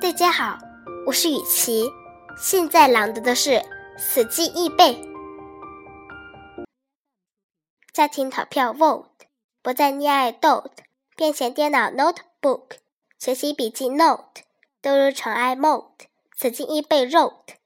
大家好，我是雨琪，现在朗读的是《死记硬背》。家庭投票 vote，不再溺爱，dot 变便携电脑 notebook，学习笔记 note，都如尘埃 mote，死记硬背 wrote。